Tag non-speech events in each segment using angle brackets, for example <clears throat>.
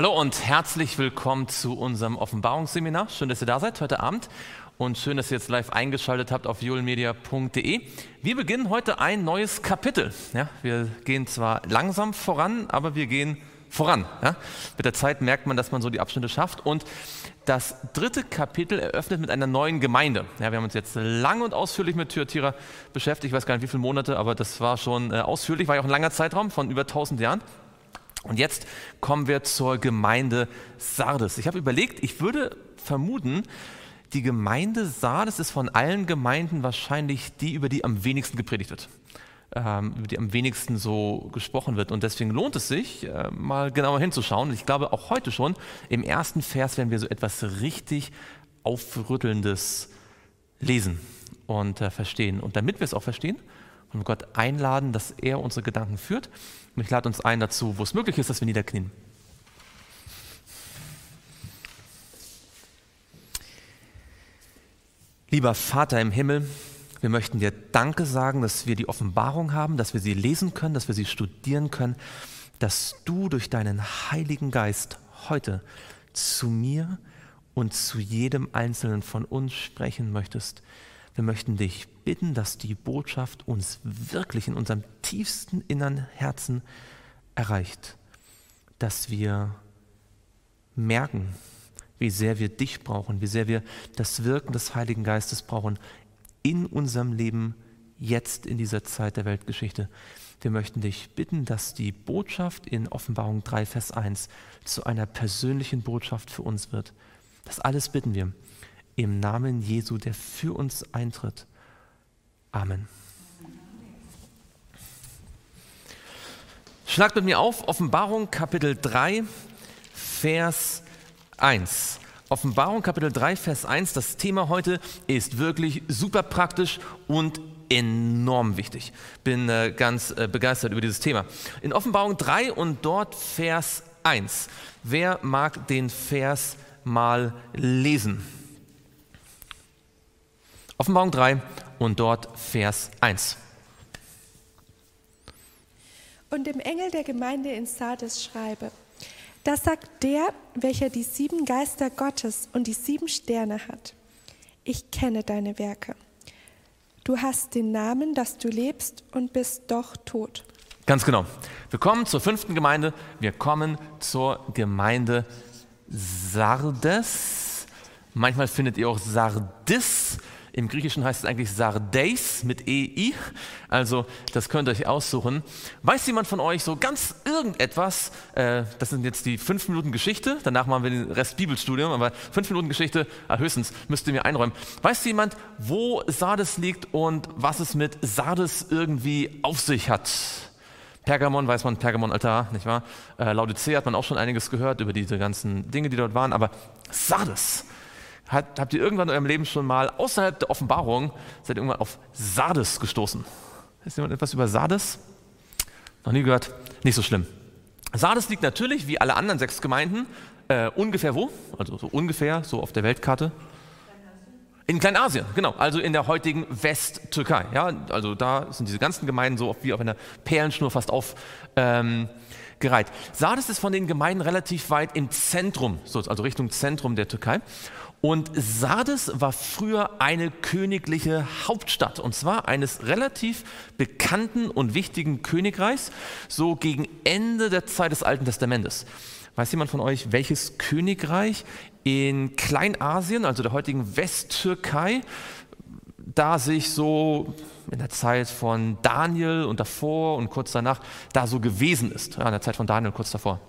Hallo und herzlich willkommen zu unserem Offenbarungsseminar. Schön, dass ihr da seid heute Abend und schön, dass ihr jetzt live eingeschaltet habt auf violmedia.de. Wir beginnen heute ein neues Kapitel. Ja, wir gehen zwar langsam voran, aber wir gehen voran. Ja. Mit der Zeit merkt man, dass man so die Abschnitte schafft. Und das dritte Kapitel eröffnet mit einer neuen Gemeinde. Ja, wir haben uns jetzt lang und ausführlich mit Thyatira beschäftigt. Ich weiß gar nicht, wie viele Monate, aber das war schon äh, ausführlich. War ja auch ein langer Zeitraum von über 1000 Jahren. Und jetzt kommen wir zur Gemeinde Sardes. Ich habe überlegt, ich würde vermuten, die Gemeinde Sardes ist von allen Gemeinden wahrscheinlich die, über die am wenigsten gepredigt wird, ähm, über die am wenigsten so gesprochen wird. Und deswegen lohnt es sich, äh, mal genauer hinzuschauen. Und ich glaube, auch heute schon, im ersten Vers werden wir so etwas richtig Aufrüttelndes lesen und äh, verstehen. Und damit wir es auch verstehen, wir Gott einladen, dass er unsere Gedanken führt. Und ich lade uns ein dazu, wo es möglich ist, dass wir niederknien. Lieber Vater im Himmel, wir möchten dir Danke sagen, dass wir die Offenbarung haben, dass wir sie lesen können, dass wir sie studieren können, dass du durch deinen Heiligen Geist heute zu mir und zu jedem Einzelnen von uns sprechen möchtest. Wir möchten dich bitten, dass die Botschaft uns wirklich in unserem tiefsten inneren Herzen erreicht, dass wir merken, wie sehr wir dich brauchen, wie sehr wir das Wirken des Heiligen Geistes brauchen in unserem Leben jetzt in dieser Zeit der Weltgeschichte. Wir möchten dich bitten, dass die Botschaft in Offenbarung 3, Vers 1 zu einer persönlichen Botschaft für uns wird. Das alles bitten wir im Namen Jesu, der für uns eintritt. Amen. Schlagt mit mir auf Offenbarung Kapitel 3, Vers 1. Offenbarung Kapitel 3, Vers 1. Das Thema heute ist wirklich super praktisch und enorm wichtig. Bin äh, ganz äh, begeistert über dieses Thema. In Offenbarung 3 und dort Vers 1. Wer mag den Vers mal lesen? Offenbarung 3 und dort Vers 1. Und dem Engel der Gemeinde in Sardes schreibe, das sagt der, welcher die sieben Geister Gottes und die sieben Sterne hat. Ich kenne deine Werke. Du hast den Namen, dass du lebst und bist doch tot. Ganz genau. Wir kommen zur fünften Gemeinde. Wir kommen zur Gemeinde Sardes. Manchmal findet ihr auch Sardis. Im Griechischen heißt es eigentlich Sardeis mit EI. Also das könnt ihr euch aussuchen. Weiß jemand von euch so ganz irgendetwas? Äh, das sind jetzt die fünf Minuten Geschichte. Danach machen wir den Rest Bibelstudium. Aber fünf Minuten Geschichte, ah, höchstens, müsst ihr mir einräumen. Weiß jemand, wo Sardes liegt und was es mit Sardes irgendwie auf sich hat? Pergamon weiß man, Pergamon-Altar, nicht wahr? Äh, Laodicea hat man auch schon einiges gehört über diese ganzen Dinge, die dort waren. Aber Sardes, hat, habt ihr irgendwann in eurem Leben schon mal außerhalb der Offenbarung, seid ihr irgendwann auf Sardes gestoßen? Ist jemand etwas über Sardes? Noch nie gehört? Nicht so schlimm. Sardes liegt natürlich, wie alle anderen sechs Gemeinden, äh, ungefähr wo? Also so ungefähr, so auf der Weltkarte. In Kleinasien, genau, also in der heutigen Westtürkei. Ja, also da sind diese ganzen Gemeinden so wie auf einer Perlenschnur fast aufgereiht. Ähm, Sardes ist von den Gemeinden relativ weit im Zentrum, also Richtung Zentrum der Türkei. Und Sardes war früher eine königliche Hauptstadt, und zwar eines relativ bekannten und wichtigen Königreichs, so gegen Ende der Zeit des Alten Testamentes. Weiß jemand von euch, welches Königreich in Kleinasien, also der heutigen Westtürkei, da sich so in der Zeit von Daniel und davor und kurz danach da so gewesen ist, ja, in der Zeit von Daniel kurz davor?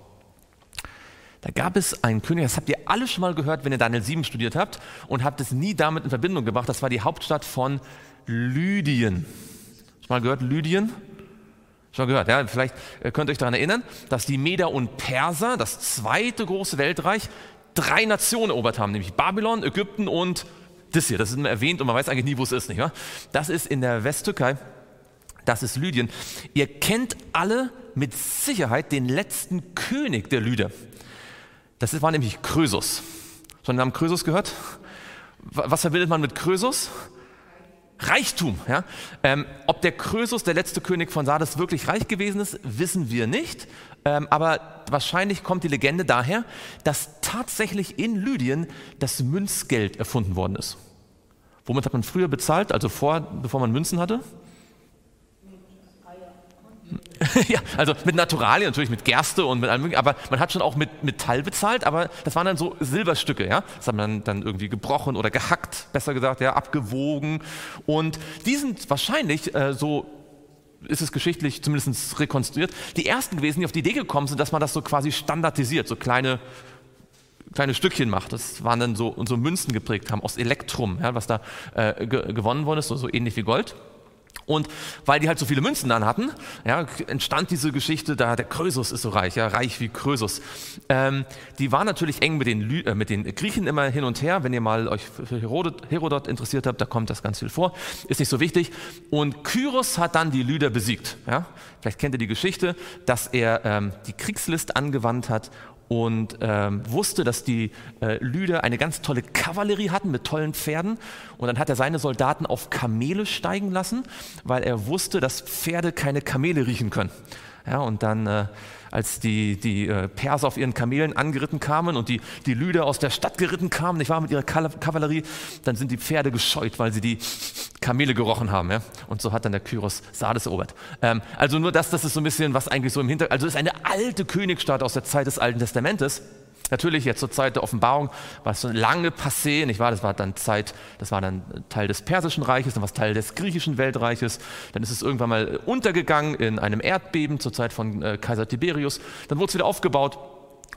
Da gab es einen König, das habt ihr alle schon mal gehört, wenn ihr Daniel 7 studiert habt und habt es nie damit in Verbindung gebracht. Das war die Hauptstadt von Lydien. Schon mal gehört, Lydien? Schon gehört, ja. Vielleicht äh, könnt ihr euch daran erinnern, dass die Meder und Perser, das zweite große Weltreich, drei Nationen erobert haben, nämlich Babylon, Ägypten und das hier. Das ist immer erwähnt und man weiß eigentlich nie, wo es ist, nicht wahr? Das ist in der Westtürkei. Das ist Lydien. Ihr kennt alle mit Sicherheit den letzten König der Lyder. Das war nämlich Krösus. Schon den Namen Krösus gehört? Was verbindet man mit Krösus? Reichtum. Ja? Ähm, ob der Krösus, der letzte König von Sardes, wirklich reich gewesen ist, wissen wir nicht. Ähm, aber wahrscheinlich kommt die Legende daher, dass tatsächlich in Lydien das Münzgeld erfunden worden ist. Womit hat man früher bezahlt, also vor, bevor man Münzen hatte? <laughs> ja, also mit Naturalien, natürlich mit Gerste und mit allem möglichen, aber man hat schon auch mit Metall bezahlt, aber das waren dann so Silberstücke, ja. Das hat man dann irgendwie gebrochen oder gehackt, besser gesagt, ja, abgewogen. Und die sind wahrscheinlich äh, so ist es geschichtlich zumindest rekonstruiert, die ersten gewesen, die auf die Idee gekommen sind, dass man das so quasi standardisiert, so kleine, kleine Stückchen macht. Das waren dann so, so Münzen geprägt haben aus Elektrum, ja, was da äh, ge gewonnen worden ist, so, so ähnlich wie Gold. Und weil die halt so viele Münzen dann hatten, ja, entstand diese Geschichte, da der Krösus ist so reich, ja, reich wie Krösus. Ähm, die waren natürlich eng mit den, Lü äh, mit den Griechen immer hin und her. Wenn ihr mal euch für Herodot, Herodot, interessiert habt, da kommt das ganz viel vor. Ist nicht so wichtig. Und Kyros hat dann die Lyder besiegt. Ja? Vielleicht kennt ihr die Geschichte, dass er ähm, die Kriegslist angewandt hat und ähm, wusste, dass die äh, Lyder eine ganz tolle Kavallerie hatten mit tollen Pferden. Und dann hat er seine Soldaten auf Kamele steigen lassen, weil er wusste, dass Pferde keine Kamele riechen können. Ja, und dann, äh, als die, die äh, Perser auf ihren Kamelen angeritten kamen und die, die Lüder aus der Stadt geritten kamen, nicht wahr, mit ihrer Kavallerie, dann sind die Pferde gescheut, weil sie die Kamele gerochen haben. Ja? Und so hat dann der Kyros Sardes erobert. Ähm, also nur das, das ist so ein bisschen, was eigentlich so im Hintergrund, also es ist eine alte Königsstadt aus der Zeit des Alten Testamentes. Natürlich jetzt zur Zeit der Offenbarung war es so lange passé, nicht wahr? Das war dann Zeit, das war dann Teil des Persischen Reiches, dann war es Teil des griechischen Weltreiches. Dann ist es irgendwann mal untergegangen in einem Erdbeben zur Zeit von äh, Kaiser Tiberius. Dann wurde es wieder aufgebaut.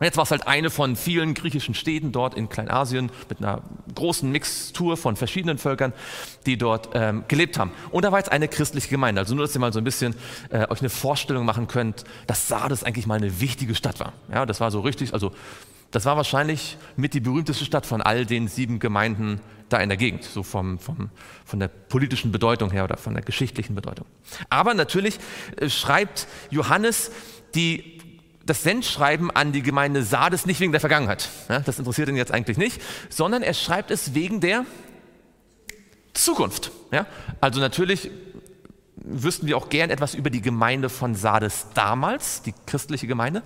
Jetzt war es halt eine von vielen griechischen Städten dort in Kleinasien mit einer großen Mixtur von verschiedenen Völkern, die dort ähm, gelebt haben. Und da war jetzt eine christliche Gemeinde. Also nur, dass ihr mal so ein bisschen äh, euch eine Vorstellung machen könnt, dass Sardes eigentlich mal eine wichtige Stadt war. Ja, das war so richtig, also das war wahrscheinlich mit die berühmteste Stadt von all den sieben Gemeinden da in der Gegend, so vom, vom, von der politischen Bedeutung her oder von der geschichtlichen Bedeutung. Aber natürlich äh, schreibt Johannes die, das Sendschreiben an die Gemeinde Sardes nicht wegen der Vergangenheit. Das interessiert ihn jetzt eigentlich nicht, sondern er schreibt es wegen der Zukunft. Also natürlich wüssten wir auch gern etwas über die Gemeinde von Sardes damals, die christliche Gemeinde.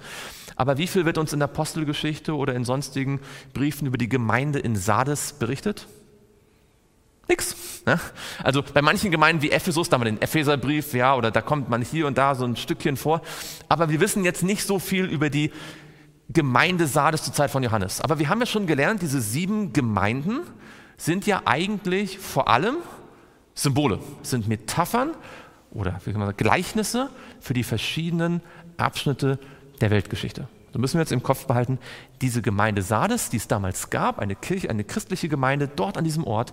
Aber wie viel wird uns in der Apostelgeschichte oder in sonstigen Briefen über die Gemeinde in Sardes berichtet? Nix. Ne? Also bei manchen Gemeinden wie Ephesus, da haben wir den Epheserbrief, ja, oder da kommt man hier und da so ein Stückchen vor. Aber wir wissen jetzt nicht so viel über die Gemeinde Sardes zur Zeit von Johannes. Aber wir haben ja schon gelernt, diese sieben Gemeinden sind ja eigentlich vor allem Symbole, sind Metaphern oder wie kann man sagen, Gleichnisse für die verschiedenen Abschnitte der Weltgeschichte. So müssen wir jetzt im Kopf behalten, diese Gemeinde Sardes, die es damals gab, eine Kirche, eine christliche Gemeinde dort an diesem Ort,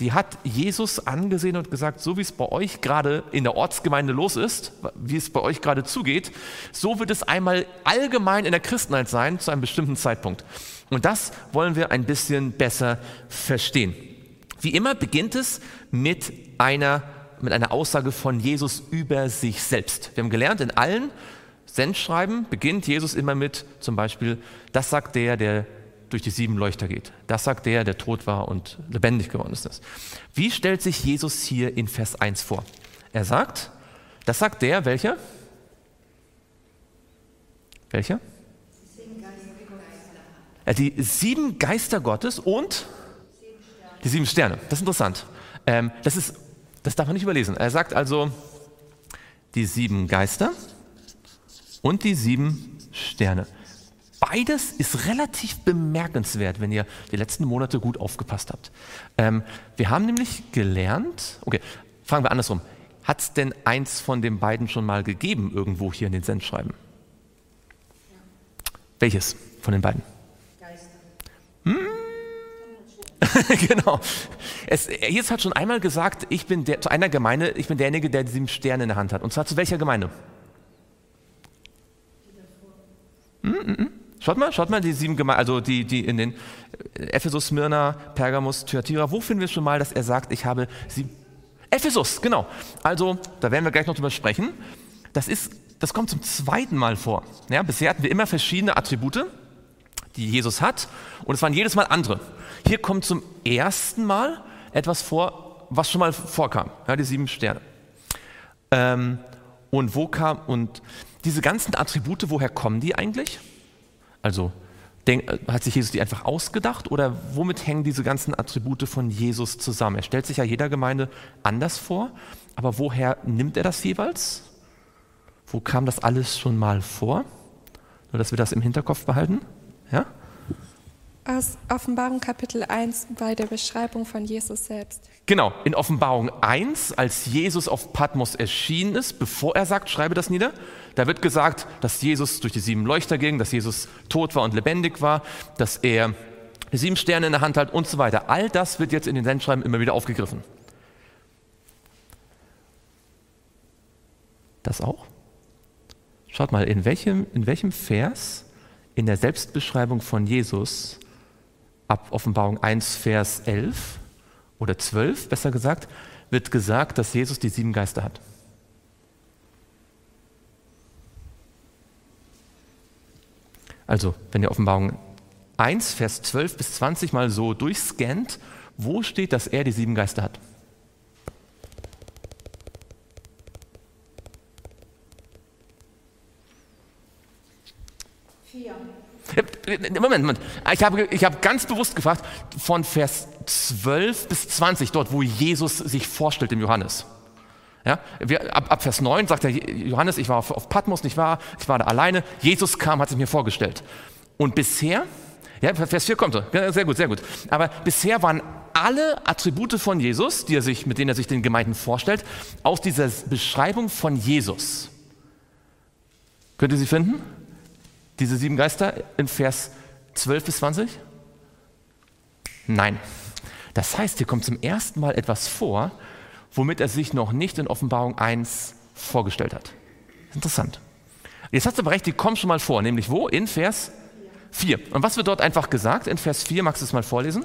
die hat Jesus angesehen und gesagt, so wie es bei euch gerade in der Ortsgemeinde los ist, wie es bei euch gerade zugeht, so wird es einmal allgemein in der Christenheit sein zu einem bestimmten Zeitpunkt. Und das wollen wir ein bisschen besser verstehen. Wie immer beginnt es mit einer, mit einer Aussage von Jesus über sich selbst. Wir haben gelernt, in allen Sendschreiben beginnt Jesus immer mit zum Beispiel, das sagt der, der durch die sieben Leuchter geht. Das sagt der, der tot war und lebendig geworden ist. Wie stellt sich Jesus hier in Vers 1 vor? Er sagt, das sagt der, welcher? Welcher? Ja, die sieben Geister Gottes und die sieben Sterne. Das ist interessant. Ähm, das, ist, das darf man nicht überlesen. Er sagt also, die sieben Geister und die sieben Sterne. Beides ist relativ bemerkenswert, wenn ihr die letzten Monate gut aufgepasst habt. Ähm, wir haben nämlich gelernt, okay, fragen wir andersrum. Hat es denn eins von den beiden schon mal gegeben, irgendwo hier in den Sendschreiben? Ja. Welches von den beiden? Geister. Hm? <laughs> genau. Es, Jesus hat schon einmal gesagt, ich bin der, zu einer Gemeinde, ich bin derjenige, der sieben Sterne in der Hand hat. Und zwar zu welcher Gemeinde? Mm, mm, mm. Schaut mal, schaut mal, die sieben Gemeinden, also die, die in den äh, Ephesus, Smyrna, Pergamus, Thyatira, wo finden wir schon mal, dass er sagt, ich habe sieben. Ephesus, genau. Also, da werden wir gleich noch drüber sprechen. Das ist, das kommt zum zweiten Mal vor. Ja, bisher hatten wir immer verschiedene Attribute, die Jesus hat, und es waren jedes Mal andere. Hier kommt zum ersten Mal etwas vor, was schon mal vorkam, ja, die sieben Sterne. Ähm, und wo kam, und diese ganzen Attribute, woher kommen die eigentlich? Also denk, äh, hat sich Jesus die einfach ausgedacht oder womit hängen diese ganzen Attribute von Jesus zusammen? Er stellt sich ja jeder Gemeinde anders vor, aber woher nimmt er das jeweils? Wo kam das alles schon mal vor? Nur, dass wir das im Hinterkopf behalten. Ja? Aus Offenbarung Kapitel 1 bei der Beschreibung von Jesus selbst. Genau, in Offenbarung 1, als Jesus auf Patmos erschienen ist, bevor er sagt, schreibe das nieder, da wird gesagt, dass Jesus durch die sieben Leuchter ging, dass Jesus tot war und lebendig war, dass er sieben Sterne in der Hand hat und so weiter. All das wird jetzt in den Sendschreiben immer wieder aufgegriffen. Das auch? Schaut mal, in welchem, in welchem Vers in der Selbstbeschreibung von Jesus ab Offenbarung 1, Vers 11 oder 12, besser gesagt, wird gesagt, dass Jesus die sieben Geister hat. Also, wenn ihr Offenbarung 1, Vers 12 bis 20 mal so durchscannt, wo steht, dass er die sieben Geister hat? Moment, Moment. Ich habe, ich habe ganz bewusst gefragt, von Vers 12 bis 20, dort, wo Jesus sich vorstellt im Johannes. Ja, wir, ab, ab, Vers 9 sagt er, Johannes, ich war auf, auf, Patmos, nicht wahr? Ich war da alleine. Jesus kam, hat sich mir vorgestellt. Und bisher, ja, Vers 4 kommt er. Sehr gut, sehr gut. Aber bisher waren alle Attribute von Jesus, die er sich, mit denen er sich den Gemeinden vorstellt, aus dieser Beschreibung von Jesus. Könnt ihr sie finden? Diese sieben Geister in Vers 12 bis 20? Nein. Das heißt, hier kommt zum ersten Mal etwas vor, womit er sich noch nicht in Offenbarung 1 vorgestellt hat. Interessant. Jetzt hast du aber recht, die kommen schon mal vor, nämlich wo? In Vers 4. Und was wird dort einfach gesagt? In Vers 4, magst du es mal vorlesen?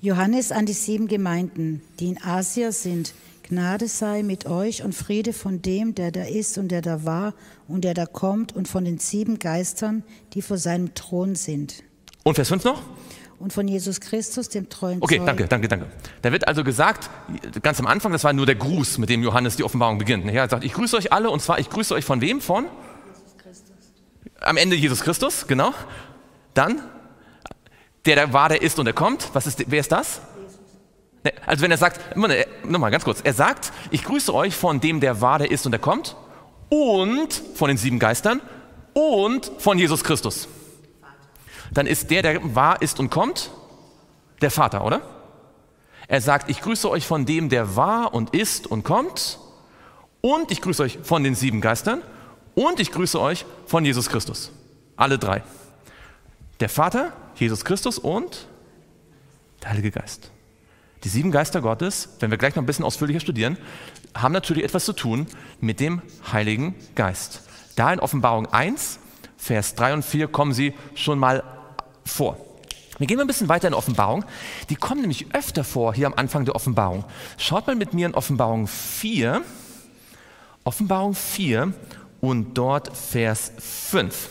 Johannes an die sieben Gemeinden, die in Asia sind Gnade sei mit euch und Friede von dem, der da ist und der da war und der da kommt und von den sieben Geistern, die vor seinem Thron sind. Und Vers 5 noch? Und von Jesus Christus, dem treuen Okay, Zeug. danke, danke, danke. Da wird also gesagt, ganz am Anfang, das war nur der Gruß, mit dem Johannes die Offenbarung beginnt. Er sagt, ich grüße euch alle und zwar, ich grüße euch von wem? Von? Jesus Christus. Am Ende Jesus Christus, genau. Dann, der da war, der ist und der kommt. Was ist, wer ist das? Ne, also wenn er sagt, nochmal ganz kurz, er sagt, ich grüße euch von dem, der war, der ist und der kommt und von den sieben Geistern und von Jesus Christus. Dann ist der, der war, ist und kommt, der Vater, oder? Er sagt, ich grüße euch von dem, der war und ist und kommt und ich grüße euch von den sieben Geistern und ich grüße euch von Jesus Christus. Alle drei. Der Vater, Jesus Christus und der Heilige Geist. Die sieben Geister Gottes, wenn wir gleich noch ein bisschen ausführlicher studieren, haben natürlich etwas zu tun mit dem Heiligen Geist. Da in Offenbarung 1, Vers 3 und 4 kommen sie schon mal vor. Wir gehen mal ein bisschen weiter in Offenbarung. Die kommen nämlich öfter vor hier am Anfang der Offenbarung. Schaut mal mit mir in Offenbarung 4. Offenbarung 4 und dort Vers 5.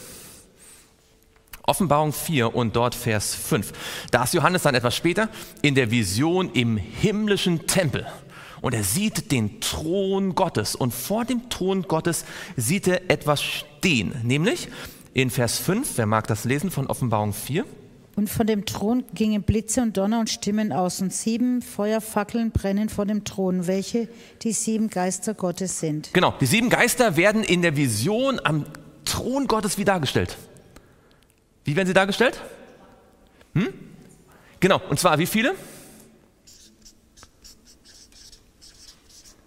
Offenbarung 4 und dort Vers 5. Da ist Johannes dann etwas später in der Vision im himmlischen Tempel. Und er sieht den Thron Gottes. Und vor dem Thron Gottes sieht er etwas stehen. Nämlich in Vers 5, wer mag das lesen von Offenbarung 4? Und von dem Thron gingen Blitze und Donner und Stimmen aus, und sieben Feuerfackeln brennen vor dem Thron, welche die sieben Geister Gottes sind. Genau, die sieben Geister werden in der Vision am Thron Gottes wie dargestellt. Wie werden sie dargestellt? Hm? Genau, und zwar wie viele?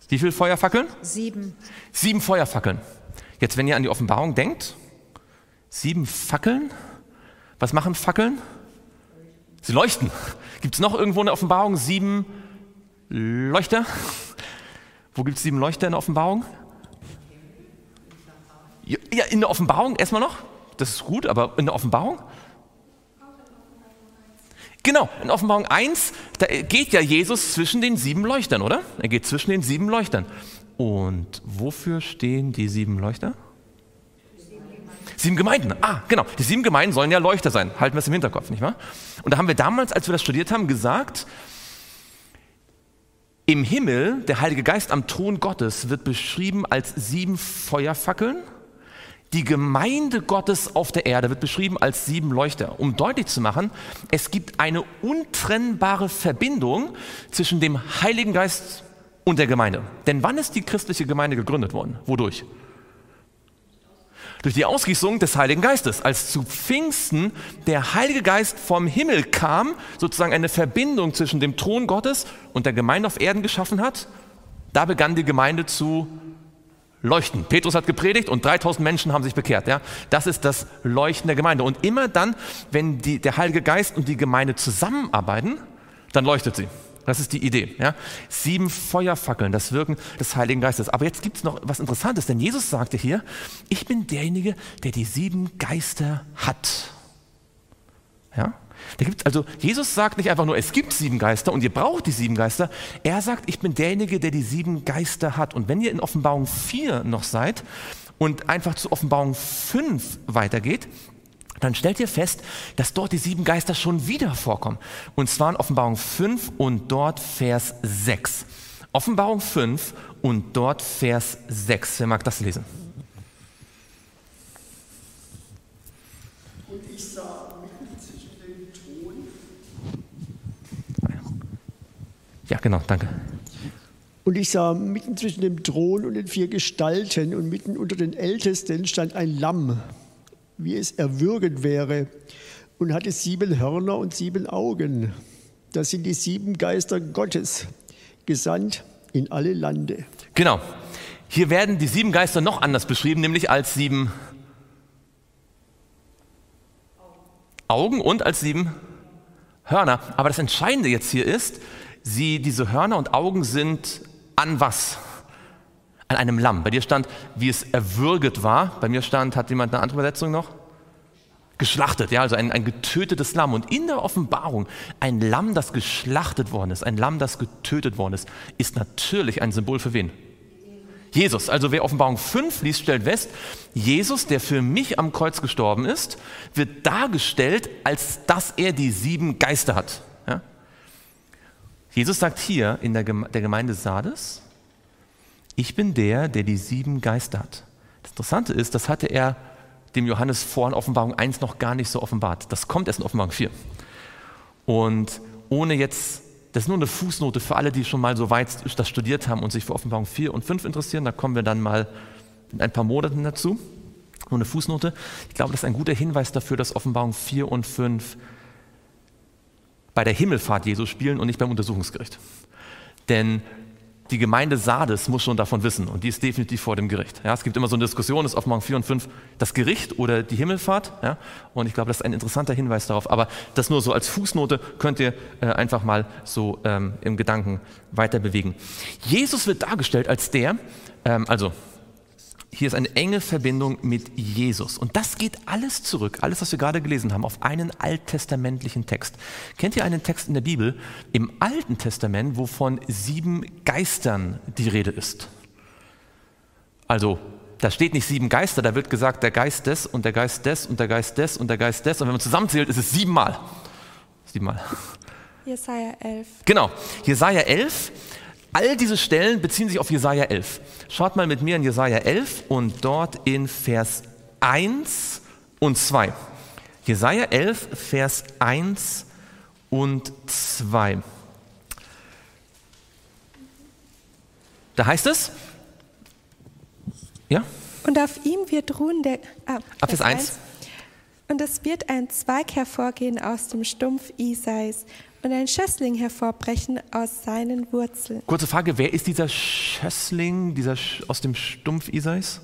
Wie viele Feuerfackeln? Sieben. Sieben Feuerfackeln. Jetzt, wenn ihr an die Offenbarung denkt, sieben Fackeln. Was machen Fackeln? Sie leuchten. Gibt es noch irgendwo in der Offenbarung sieben Leuchter? Wo gibt es sieben Leuchter in der Offenbarung? Ja, in der Offenbarung erstmal noch das ist gut, aber in der Offenbarung? Genau, in Offenbarung 1, da geht ja Jesus zwischen den sieben Leuchtern, oder? Er geht zwischen den sieben Leuchtern. Und wofür stehen die sieben Leuchter? Sieben Gemeinden. Ah, genau. Die sieben Gemeinden sollen ja Leuchter sein. Halten wir es im Hinterkopf, nicht wahr? Und da haben wir damals, als wir das studiert haben, gesagt, im Himmel, der Heilige Geist am Thron Gottes wird beschrieben als sieben Feuerfackeln. Die Gemeinde Gottes auf der Erde wird beschrieben als sieben Leuchter, um deutlich zu machen, es gibt eine untrennbare Verbindung zwischen dem Heiligen Geist und der Gemeinde. Denn wann ist die christliche Gemeinde gegründet worden? Wodurch? durch die Ausgießung des Heiligen Geistes. Als zu Pfingsten der Heilige Geist vom Himmel kam, sozusagen eine Verbindung zwischen dem Thron Gottes und der Gemeinde auf Erden geschaffen hat, da begann die Gemeinde zu leuchten. Petrus hat gepredigt und 3000 Menschen haben sich bekehrt. Ja? Das ist das Leuchten der Gemeinde. Und immer dann, wenn die, der Heilige Geist und die Gemeinde zusammenarbeiten, dann leuchtet sie. Das ist die Idee. Ja? Sieben Feuerfackeln, das Wirken des Heiligen Geistes. Aber jetzt gibt es noch was Interessantes, denn Jesus sagte hier, ich bin derjenige, der die sieben Geister hat. Ja? Da gibt's, also Jesus sagt nicht einfach nur, es gibt sieben Geister und ihr braucht die sieben Geister. Er sagt, ich bin derjenige, der die sieben Geister hat. Und wenn ihr in Offenbarung 4 noch seid und einfach zu Offenbarung 5 weitergeht, dann stellt ihr fest, dass dort die sieben Geister schon wieder vorkommen. Und zwar in Offenbarung 5 und dort Vers 6. Offenbarung 5 und dort Vers 6. Wer mag das lesen? Und ich sah mitten zwischen dem Thron. Ja, genau, danke. Und ich sah mitten zwischen dem Thron und den vier Gestalten und mitten unter den Ältesten stand ein Lamm wie es erwürgend wäre, und hatte sieben Hörner und sieben Augen. Das sind die sieben Geister Gottes, gesandt in alle Lande. Genau. Hier werden die sieben Geister noch anders beschrieben, nämlich als sieben Augen und als sieben Hörner. Aber das Entscheidende jetzt hier ist, sie, diese Hörner und Augen sind an was? an einem Lamm. Bei dir stand, wie es erwürget war. Bei mir stand, hat jemand eine andere Übersetzung noch? Geschlachtet, ja, also ein, ein getötetes Lamm. Und in der Offenbarung, ein Lamm, das geschlachtet worden ist, ein Lamm, das getötet worden ist, ist natürlich ein Symbol für wen? Jesus. Also wer Offenbarung 5 liest, stellt fest, Jesus, der für mich am Kreuz gestorben ist, wird dargestellt, als dass er die sieben Geister hat. Ja? Jesus sagt hier in der, Gemeinde Sardes, ich bin der, der die sieben Geister hat. Das Interessante ist, das hatte er dem Johannes vor in Offenbarung 1 noch gar nicht so offenbart. Das kommt erst in Offenbarung 4. Und ohne jetzt, das ist nur eine Fußnote für alle, die schon mal so weit das studiert haben und sich für Offenbarung 4 und 5 interessieren, da kommen wir dann mal in ein paar Monaten dazu. Nur eine Fußnote. Ich glaube, das ist ein guter Hinweis dafür, dass Offenbarung 4 und 5 bei der Himmelfahrt Jesu spielen und nicht beim Untersuchungsgericht. Denn die Gemeinde Sardes muss schon davon wissen und die ist definitiv vor dem Gericht. Ja, es gibt immer so eine Diskussion, ist Offenbarung 4 und 5 das Gericht oder die Himmelfahrt. Ja, und ich glaube, das ist ein interessanter Hinweis darauf. Aber das nur so als Fußnote könnt ihr äh, einfach mal so ähm, im Gedanken weiter bewegen. Jesus wird dargestellt als der, ähm, also hier ist eine enge Verbindung mit Jesus. Und das geht alles zurück, alles, was wir gerade gelesen haben, auf einen alttestamentlichen Text. Kennt ihr einen Text in der Bibel im Alten Testament, wo von sieben Geistern die Rede ist? Also, da steht nicht sieben Geister, da wird gesagt, der Geist des und der Geist des und der Geist des und der Geist des. Und wenn man zusammenzählt, ist es siebenmal. Siebenmal. Jesaja 11. Genau, Jesaja 11 All diese Stellen beziehen sich auf Jesaja 11. Schaut mal mit mir in Jesaja 11 und dort in Vers 1 und 2. Jesaja 11, Vers 1 und 2. Da heißt es, ja? Und auf ihm wird ruhen der. Ah, Ab Vers 1. 1. Und es wird ein Zweig hervorgehen aus dem Stumpf Isais und ein Schössling hervorbrechen aus seinen Wurzeln. Kurze Frage, wer ist dieser Schössling dieser Sch aus dem Stumpf Isais?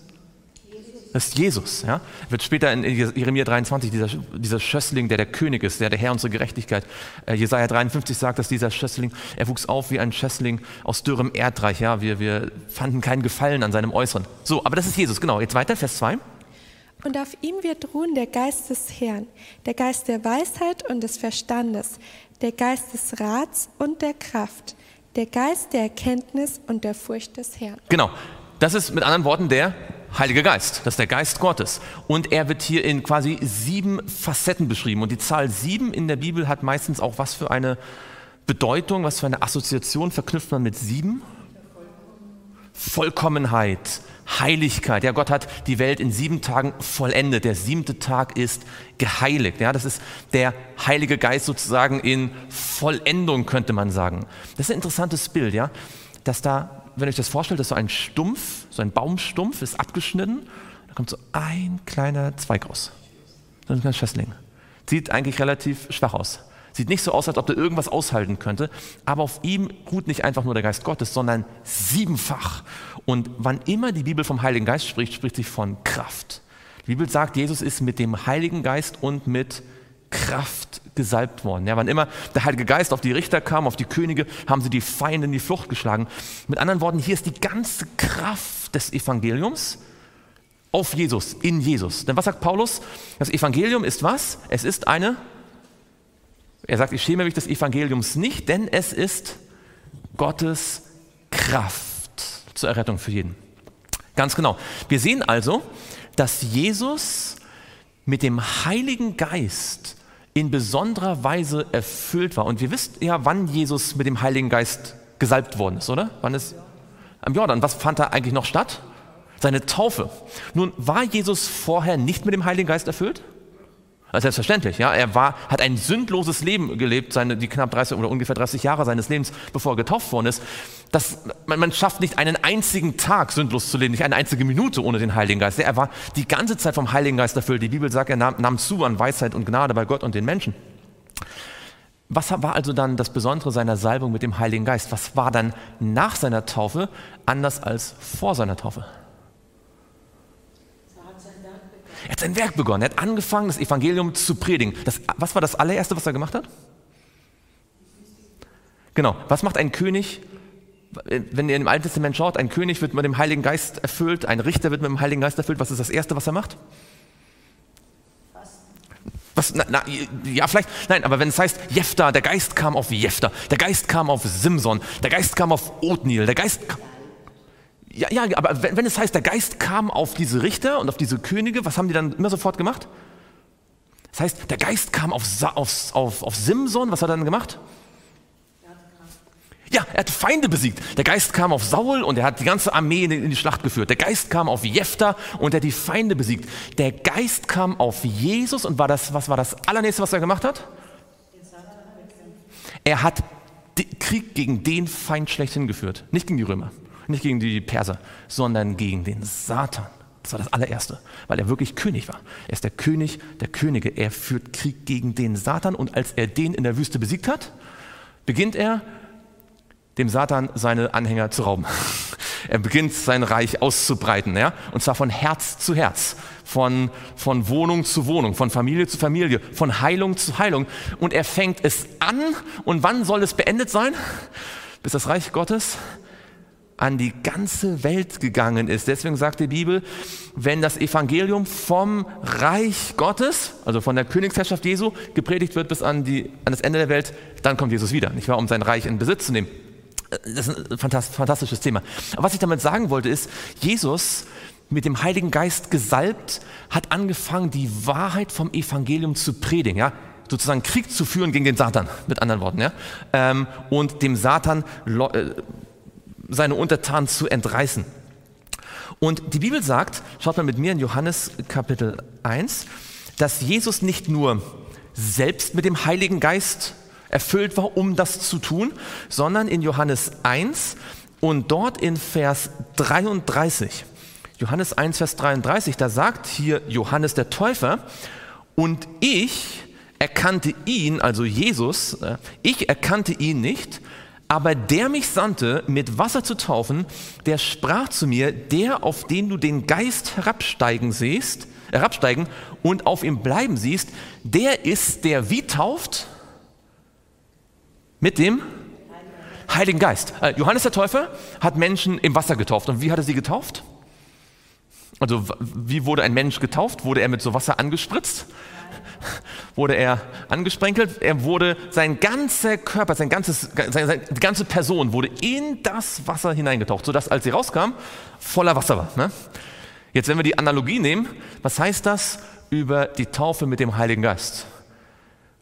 Das ist Jesus. Ja? Wird später in Jeremia 23 dieser, dieser Schössling, der der König ist, der der Herr unserer Gerechtigkeit. Äh, Jesaja 53 sagt, dass dieser Schössling, er wuchs auf wie ein Schössling aus dürrem Erdreich. Ja? Wir, wir fanden keinen Gefallen an seinem Äußeren. So, aber das ist Jesus, genau. Jetzt weiter, Vers 2. Und auf ihm wird ruhen der Geist des Herrn, der Geist der Weisheit und des Verstandes, der Geist des Rats und der Kraft, der Geist der Erkenntnis und der Furcht des Herrn. Genau, das ist mit anderen Worten der Heilige Geist, das ist der Geist Gottes. Und er wird hier in quasi sieben Facetten beschrieben. Und die Zahl sieben in der Bibel hat meistens auch was für eine Bedeutung, was für eine Assoziation verknüpft man mit sieben? Vollkommenheit, Heiligkeit. Ja, Gott hat die Welt in sieben Tagen vollendet. Der siebte Tag ist geheiligt. Ja, das ist der Heilige Geist sozusagen in Vollendung, könnte man sagen. Das ist ein interessantes Bild, ja, dass da, wenn ihr euch das vorstellt, dass so ein Stumpf, so ein Baumstumpf ist abgeschnitten, da kommt so ein kleiner Zweig raus. So ein kleiner Schössling. Sieht eigentlich relativ schwach aus. Sieht nicht so aus, als ob er irgendwas aushalten könnte, aber auf ihm ruht nicht einfach nur der Geist Gottes, sondern siebenfach. Und wann immer die Bibel vom Heiligen Geist spricht, spricht sie von Kraft. Die Bibel sagt, Jesus ist mit dem Heiligen Geist und mit Kraft gesalbt worden. Ja, wann immer der Heilige Geist auf die Richter kam, auf die Könige, haben sie die Feinde in die Flucht geschlagen. Mit anderen Worten, hier ist die ganze Kraft des Evangeliums auf Jesus, in Jesus. Denn was sagt Paulus? Das Evangelium ist was? Es ist eine er sagt, ich schäme mich des Evangeliums nicht, denn es ist Gottes Kraft zur Errettung für jeden. Ganz genau. Wir sehen also, dass Jesus mit dem Heiligen Geist in besonderer Weise erfüllt war. Und wir wissen ja, wann Jesus mit dem Heiligen Geist gesalbt worden ist, oder? Wann ist am Jordan? Was fand da eigentlich noch statt? Seine Taufe. Nun, war Jesus vorher nicht mit dem Heiligen Geist erfüllt? Also selbstverständlich, ja. Er war, hat ein sündloses Leben gelebt, seine, die knapp 30 oder ungefähr 30 Jahre seines Lebens, bevor er getauft worden ist. Das, man, man schafft nicht einen einzigen Tag sündlos zu leben, nicht eine einzige Minute ohne den Heiligen Geist. Er war die ganze Zeit vom Heiligen Geist erfüllt. Die Bibel sagt, er nahm, nahm zu an Weisheit und Gnade bei Gott und den Menschen. Was war also dann das Besondere seiner Salbung mit dem Heiligen Geist? Was war dann nach seiner Taufe anders als vor seiner Taufe? Er hat sein Werk begonnen. Er hat angefangen, das Evangelium zu predigen. Das, was war das allererste, was er gemacht hat? Genau. Was macht ein König, wenn ihr im Alten Testament schaut? Ein König wird mit dem Heiligen Geist erfüllt, ein Richter wird mit dem Heiligen Geist erfüllt. Was ist das Erste, was er macht? Was, na, na, ja, vielleicht, nein, aber wenn es heißt, Jephtha, der Geist kam auf Jephtha, der Geist kam auf Simson, der Geist kam auf Othniel, der Geist kam ja, ja, aber wenn, wenn, es heißt, der Geist kam auf diese Richter und auf diese Könige, was haben die dann immer sofort gemacht? Das heißt, der Geist kam auf, auf, auf, auf Simson, was hat er dann gemacht? Ja, er hat Feinde besiegt. Der Geist kam auf Saul und er hat die ganze Armee in die Schlacht geführt. Der Geist kam auf Jephthah und er hat die Feinde besiegt. Der Geist kam auf Jesus und war das, was war das allernächste, was er gemacht hat? Er hat Krieg gegen den Feind schlechthin geführt, nicht gegen die Römer. Nicht gegen die Perser, sondern gegen den Satan. Das war das allererste, weil er wirklich König war. Er ist der König der Könige. Er führt Krieg gegen den Satan und als er den in der Wüste besiegt hat, beginnt er, dem Satan seine Anhänger zu rauben. <laughs> Er beginnt sein Reich auszubreiten, ja? und zwar von Herz zu Herz, von, von Wohnung zu Wohnung, von Familie zu Familie, von Heilung zu Heilung. Und er fängt es an und wann soll es beendet sein? Bis das Reich Gottes an die ganze Welt gegangen ist. Deswegen sagt die Bibel, wenn das Evangelium vom Reich Gottes, also von der Königsherrschaft Jesu, gepredigt wird bis an, die, an das Ende der Welt, dann kommt Jesus wieder, nicht wahr, um sein Reich in Besitz zu nehmen. Das ist ein fantastisches Thema. Aber was ich damit sagen wollte, ist, Jesus mit dem Heiligen Geist gesalbt, hat angefangen, die Wahrheit vom Evangelium zu predigen. Ja? sozusagen Krieg zu führen gegen den Satan, mit anderen Worten, ja? Ähm, und dem Satan äh, seine Untertanen zu entreißen. Und die Bibel sagt, schaut mal mit mir in Johannes Kapitel 1, dass Jesus nicht nur selbst mit dem Heiligen Geist erfüllt war, um das zu tun, sondern in Johannes 1 und dort in Vers 33. Johannes 1, Vers 33, da sagt hier Johannes der Täufer, und ich erkannte ihn, also Jesus, äh, ich erkannte ihn nicht, aber der mich sandte, mit Wasser zu taufen, der sprach zu mir, der, auf den du den Geist herabsteigen siehst, herabsteigen und auf ihm bleiben siehst, der ist, der wie tauft? Mit dem Heiligen Geist. Äh, Johannes der Täufer hat Menschen im Wasser getauft. Und wie hat er sie getauft? Also wie wurde ein Mensch getauft? Wurde er mit so Wasser angespritzt? <laughs> wurde er angesprenkelt. Er wurde, sein ganzer Körper, sein ganzes, seine, seine, ganze Person wurde in das Wasser hineingetaucht, sodass als sie rauskam, voller Wasser war. Ne? Jetzt, wenn wir die Analogie nehmen, was heißt das über die Taufe mit dem Heiligen Geist?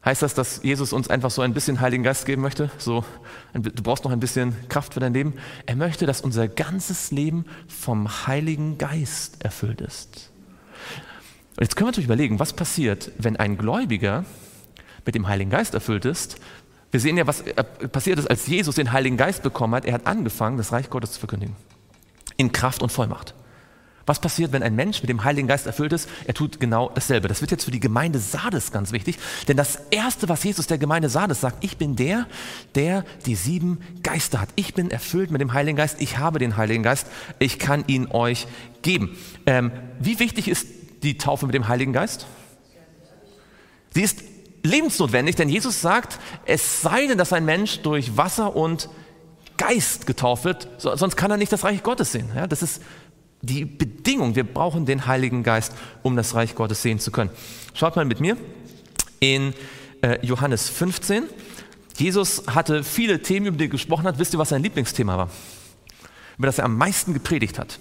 Heißt das, dass Jesus uns einfach so ein bisschen Heiligen Geist geben möchte? So, du brauchst noch ein bisschen Kraft für dein Leben. Er möchte, dass unser ganzes Leben vom Heiligen Geist erfüllt ist. Und jetzt können wir uns überlegen, was passiert, wenn ein Gläubiger mit dem Heiligen Geist erfüllt ist. Wir sehen ja, was äh, passiert ist, als Jesus den Heiligen Geist bekommen hat. Er hat angefangen, das Reich Gottes zu verkündigen. In Kraft und Vollmacht. Was passiert, wenn ein Mensch mit dem Heiligen Geist erfüllt ist? Er tut genau dasselbe. Das wird jetzt für die Gemeinde Sardes ganz wichtig, denn das Erste, was Jesus der Gemeinde Sardes sagt, ich bin der, der die sieben Geister hat. Ich bin erfüllt mit dem Heiligen Geist, ich habe den Heiligen Geist, ich kann ihn euch geben. Ähm, wie wichtig ist die Taufe mit dem Heiligen Geist? Sie ist lebensnotwendig, denn Jesus sagt, es sei denn, dass ein Mensch durch Wasser und Geist getauft wird, sonst kann er nicht das Reich Gottes sehen. Ja, das ist die Bedingung. Wir brauchen den Heiligen Geist, um das Reich Gottes sehen zu können. Schaut mal mit mir in äh, Johannes 15. Jesus hatte viele Themen, über die er gesprochen hat. Wisst ihr, was sein Lieblingsthema war? Über das er am meisten gepredigt hat.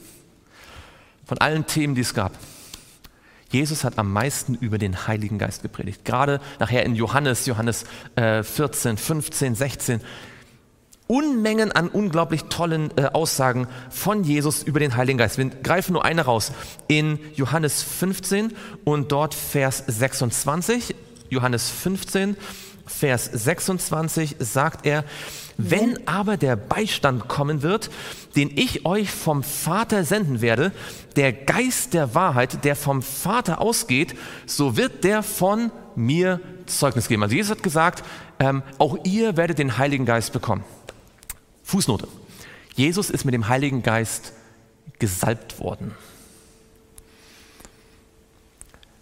Von allen Themen, die es gab. Jesus hat am meisten über den Heiligen Geist gepredigt. Gerade nachher in Johannes, Johannes äh, 14, 15, 16. Unmengen an unglaublich tollen äh, Aussagen von Jesus über den Heiligen Geist. Wir greifen nur eine raus. In Johannes 15 und dort Vers 26. Johannes 15, Vers 26 sagt er, wenn aber der Beistand kommen wird, den ich euch vom Vater senden werde, der Geist der Wahrheit, der vom Vater ausgeht, so wird der von mir Zeugnis geben. Also Jesus hat gesagt, ähm, auch ihr werdet den Heiligen Geist bekommen. Fußnote. Jesus ist mit dem Heiligen Geist gesalbt worden.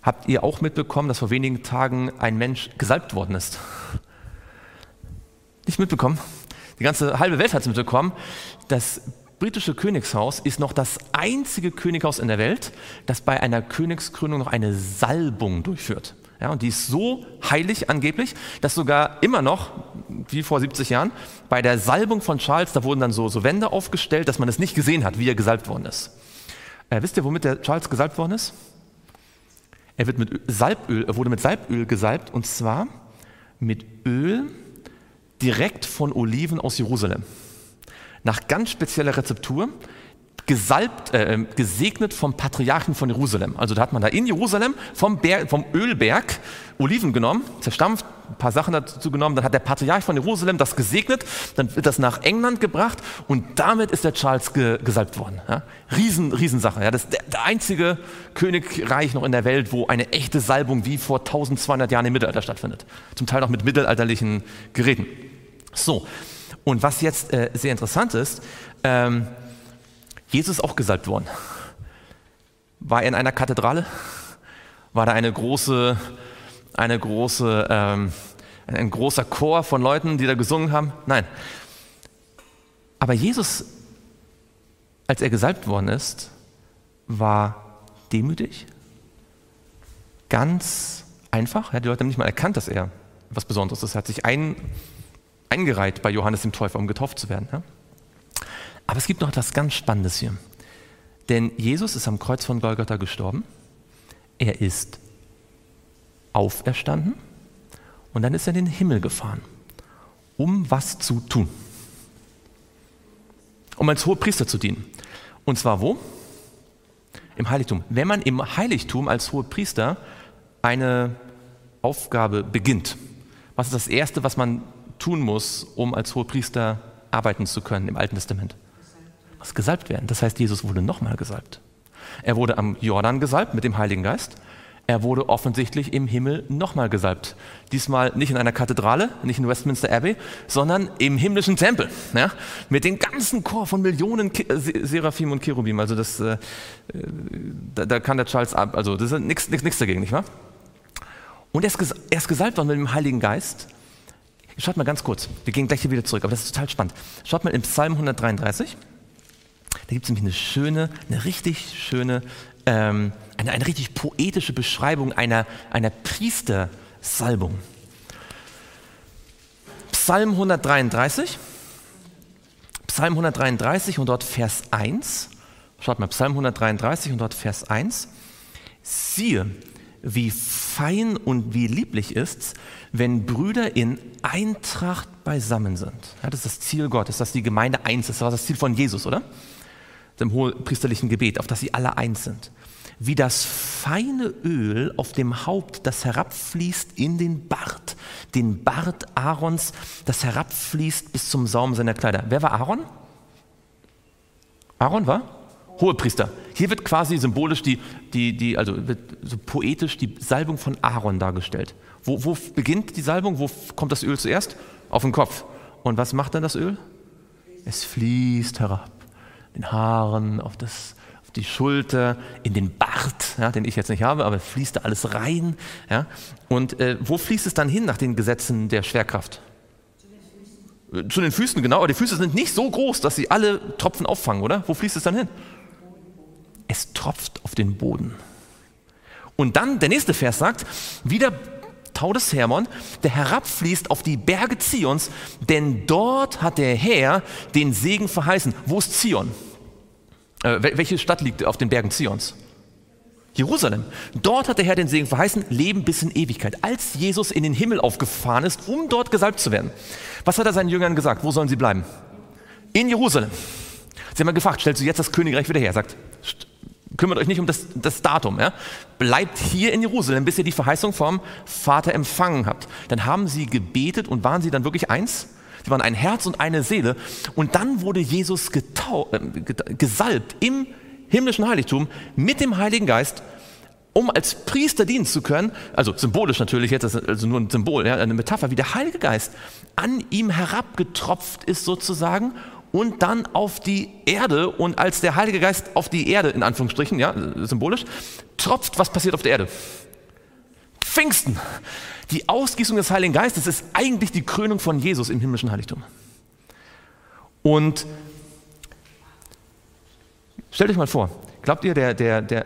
Habt ihr auch mitbekommen, dass vor wenigen Tagen ein Mensch gesalbt worden ist? Nicht mitbekommen? Die ganze halbe Welt hat es mitbekommen. Das britische Königshaus ist noch das einzige Könighaus in der Welt, das bei einer Königskrönung noch eine Salbung durchführt. Ja, und die ist so heilig angeblich, dass sogar immer noch, wie vor 70 Jahren, bei der Salbung von Charles, da wurden dann so, so Wände aufgestellt, dass man es nicht gesehen hat, wie er gesalbt worden ist. Äh, wisst ihr, womit der Charles gesalbt worden ist? Er wird mit Salböl, er wurde mit Salböl gesalbt und zwar mit Öl direkt von Oliven aus Jerusalem. Nach ganz spezieller Rezeptur, gesalbt, äh, gesegnet vom Patriarchen von Jerusalem. Also da hat man da in Jerusalem vom, Berg, vom Ölberg Oliven genommen, zerstampft, ein paar Sachen dazu genommen, dann hat der Patriarch von Jerusalem das gesegnet, dann wird das nach England gebracht und damit ist der Charles ge, gesalbt worden. Ja? Riesen, Riesensache. Ja? Das ist der, der, einzige Königreich noch in der Welt, wo eine echte Salbung wie vor 1200 Jahren im Mittelalter stattfindet. Zum Teil auch mit mittelalterlichen Geräten. So, und was jetzt äh, sehr interessant ist, ähm, Jesus ist auch gesalbt worden. War er in einer Kathedrale? War da eine große, eine große, ähm, ein großer Chor von Leuten, die da gesungen haben? Nein. Aber Jesus, als er gesalbt worden ist, war demütig, ganz einfach. Ja, die Leute haben nicht mal erkannt, dass er was Besonderes ist. Er hat sich ein, eingereiht bei Johannes dem Täufer, um getauft zu werden. Ja? Aber es gibt noch etwas ganz Spannendes hier. Denn Jesus ist am Kreuz von Golgatha gestorben. Er ist auferstanden und dann ist er in den Himmel gefahren, um was zu tun. Um als hoher Priester zu dienen. Und zwar wo? Im Heiligtum. Wenn man im Heiligtum als hoher Priester eine Aufgabe beginnt, was ist das Erste, was man tun muss, um als Hohepriester arbeiten zu können im Alten Testament? Was gesalbt werden. Das heißt, Jesus wurde nochmal gesalbt. Er wurde am Jordan gesalbt mit dem Heiligen Geist. Er wurde offensichtlich im Himmel nochmal gesalbt. Diesmal nicht in einer Kathedrale, nicht in Westminster Abbey, sondern im himmlischen Tempel. Ja? Mit dem ganzen Chor von Millionen Seraphim und Cherubim. Also das, äh, da, da, kann der Charles ab. Also das ist nichts dagegen, nicht wahr? Und er ist, er ist gesalbt worden mit dem Heiligen Geist. Schaut mal ganz kurz, wir gehen gleich hier wieder zurück, aber das ist total spannend. Schaut mal im Psalm 133. Da gibt es nämlich eine schöne, eine richtig schöne, ähm, eine, eine richtig poetische Beschreibung einer, einer Priestersalbung. Psalm 133. Psalm 133 und dort Vers 1. Schaut mal, Psalm 133 und dort Vers 1. Siehe, wie fein und wie lieblich ist's, wenn Brüder in Eintracht beisammen sind. Ja, das ist das Ziel Gottes, dass die Gemeinde eins ist. Das war das Ziel von Jesus, oder? Dem hohepriesterlichen Gebet, auf dass sie alle eins sind. Wie das feine Öl auf dem Haupt, das herabfließt in den Bart, den Bart Aarons, das herabfließt bis zum Saum seiner Kleider. Wer war Aaron? Aaron war? Hohepriester. Hier wird quasi symbolisch die, die, die also so poetisch die Salbung von Aaron dargestellt. Wo, wo beginnt die Salbung? Wo kommt das Öl zuerst? Auf den Kopf. Und was macht dann das Öl? Es fließt herab. Den Haaren, auf, das, auf die Schulter, in den Bart, ja, den ich jetzt nicht habe, aber fließt da alles rein. Ja. Und äh, wo fließt es dann hin nach den Gesetzen der Schwerkraft? Zu den Füßen, genau. Aber die Füße sind nicht so groß, dass sie alle Tropfen auffangen, oder? Wo fließt es dann hin? es tropft auf den Boden. Und dann der nächste Vers sagt, wieder Tau des Hermon, der herabfließt auf die Berge Zions, denn dort hat der Herr den Segen verheißen. Wo ist Zion? Äh, welche Stadt liegt auf den Bergen Zions? Jerusalem. Dort hat der Herr den Segen verheißen, Leben bis in Ewigkeit. Als Jesus in den Himmel aufgefahren ist, um dort gesalbt zu werden. Was hat er seinen Jüngern gesagt? Wo sollen sie bleiben? In Jerusalem. Sie haben mal gefragt, stellst du jetzt das Königreich wieder her? Er sagt, kümmert euch nicht um das, das Datum. Ja? Bleibt hier in Jerusalem, bis ihr die Verheißung vom Vater empfangen habt. Dann haben sie gebetet und waren sie dann wirklich eins? Sie waren ein Herz und eine Seele. Und dann wurde Jesus getau äh, gesalbt im himmlischen Heiligtum mit dem Heiligen Geist, um als Priester dienen zu können, also symbolisch natürlich jetzt, also nur ein Symbol, ja, eine Metapher, wie der Heilige Geist an ihm herabgetropft ist sozusagen und dann auf die Erde. Und als der Heilige Geist auf die Erde, in Anführungsstrichen, ja, symbolisch, tropft, was passiert auf der Erde? Pfingsten. Die Ausgießung des Heiligen Geistes ist eigentlich die Krönung von Jesus im himmlischen Heiligtum. Und stellt euch mal vor, glaubt ihr, der, der, der,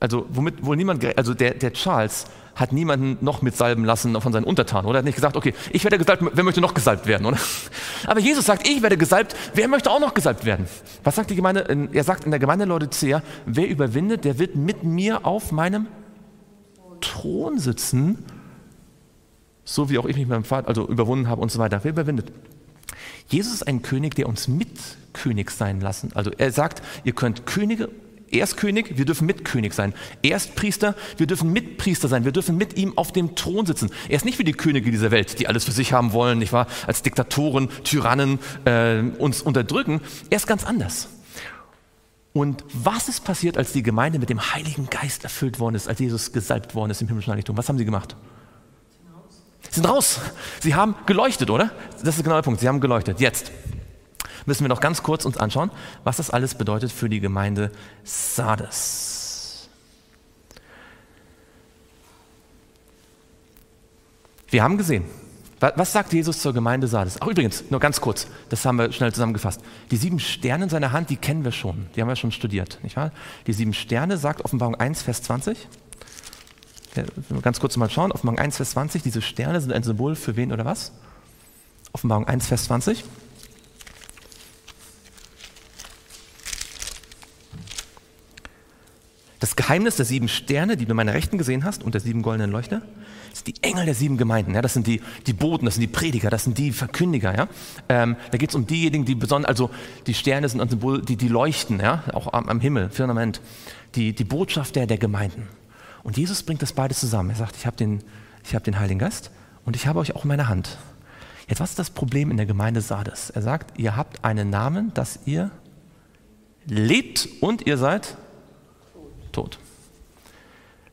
also womit wohl niemand, also der, der Charles hat niemanden noch mitsalben lassen von seinen Untertanen, oder? Er hat nicht gesagt, okay, ich werde gesalbt, wer möchte noch gesalbt werden, oder? <laughs> Aber Jesus sagt, ich werde gesalbt, wer möchte auch noch gesalbt werden? Was sagt die Gemeinde? Er sagt in der Gemeinde Laodicea, wer überwindet, der wird mit mir auf meinem Thron sitzen, so wie auch ich mich mit meinem Vater, also überwunden habe und so weiter. Wer überwindet? Jesus ist ein König, der uns Mitkönig sein lassen. Also er sagt, ihr könnt Könige er ist König, wir dürfen Mitkönig sein. Er ist Priester, wir dürfen Mitpriester sein. Wir dürfen mit ihm auf dem Thron sitzen. Er ist nicht wie die Könige dieser Welt, die alles für sich haben wollen, nicht wahr? Als Diktatoren, Tyrannen äh, uns unterdrücken. Er ist ganz anders. Und was ist passiert, als die Gemeinde mit dem Heiligen Geist erfüllt worden ist, als Jesus gesalbt worden ist im himmlischen Heiligtum? Was haben sie gemacht? Sie sind raus. Sie haben geleuchtet, oder? Das ist genau der Punkt. Sie haben geleuchtet. Jetzt müssen wir noch ganz kurz uns anschauen, was das alles bedeutet für die Gemeinde Sardes. Wir haben gesehen, was sagt Jesus zur Gemeinde Sardes? Ach übrigens, nur ganz kurz, das haben wir schnell zusammengefasst. Die sieben Sterne in seiner Hand, die kennen wir schon, die haben wir schon studiert, nicht wahr? Die sieben Sterne sagt Offenbarung 1, Vers 20. Ja, ganz kurz mal schauen, Offenbarung 1, Vers 20, diese Sterne sind ein Symbol für wen oder was? Offenbarung 1, Vers 20. Geheimnis der sieben Sterne, die du in meiner Rechten gesehen hast, und der sieben goldenen Leuchter, sind die Engel der sieben Gemeinden. Ja? Das sind die, die Boten, das sind die Prediger, das sind die Verkündiger. Ja? Ähm, da geht es um diejenigen, die besonders, also die Sterne sind ein Symbol, die, die leuchten, ja? auch am, am Himmel, Firmament. Die, die Botschaft der, der Gemeinden. Und Jesus bringt das beides zusammen. Er sagt, ich habe den, hab den Heiligen Geist und ich habe euch auch in meiner Hand. Jetzt, was ist das Problem in der Gemeinde Sardes? Er sagt, ihr habt einen Namen, dass ihr lebt und ihr seid tot.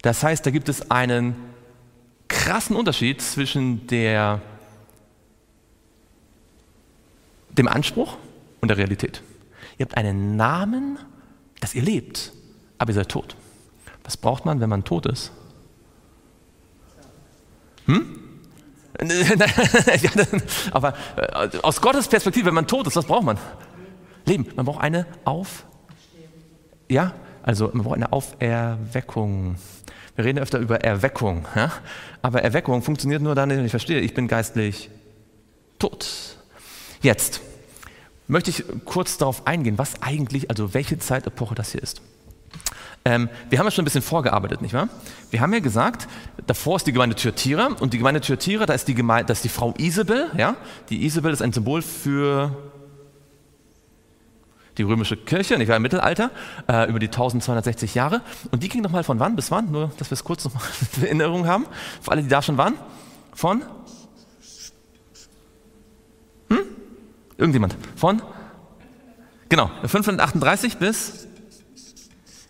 Das heißt, da gibt es einen krassen Unterschied zwischen der, dem Anspruch und der Realität. Ihr habt einen Namen, dass ihr lebt, aber ihr seid tot. Was braucht man, wenn man tot ist? Hm? <laughs> aber äh, aus Gottes Perspektive, wenn man tot ist, was braucht man? Leben. Man braucht eine Auf. Ja, also man braucht eine Auferweckung. Wir reden öfter über Erweckung, ja? aber Erweckung funktioniert nur dann, wenn ich verstehe, ich bin geistlich tot. Jetzt, möchte ich kurz darauf eingehen, was eigentlich, also welche Zeitepoche das hier ist. Ähm, wir haben ja schon ein bisschen vorgearbeitet, nicht wahr? Wir haben ja gesagt, davor ist die Gemeinde Thyatira und die Gemeinde Thyatira, da ist die, Gemeinde, da ist die Frau Isabel, ja? Die Isabel ist ein Symbol für die römische Kirche, nicht wahr, im Mittelalter, äh, über die 1260 Jahre. Und die ging nochmal von wann bis wann? Nur, dass wir es kurz noch <laughs> in Erinnerung haben, für alle, die da schon waren. Von? Hm? Irgendjemand? Von? Genau, 538 bis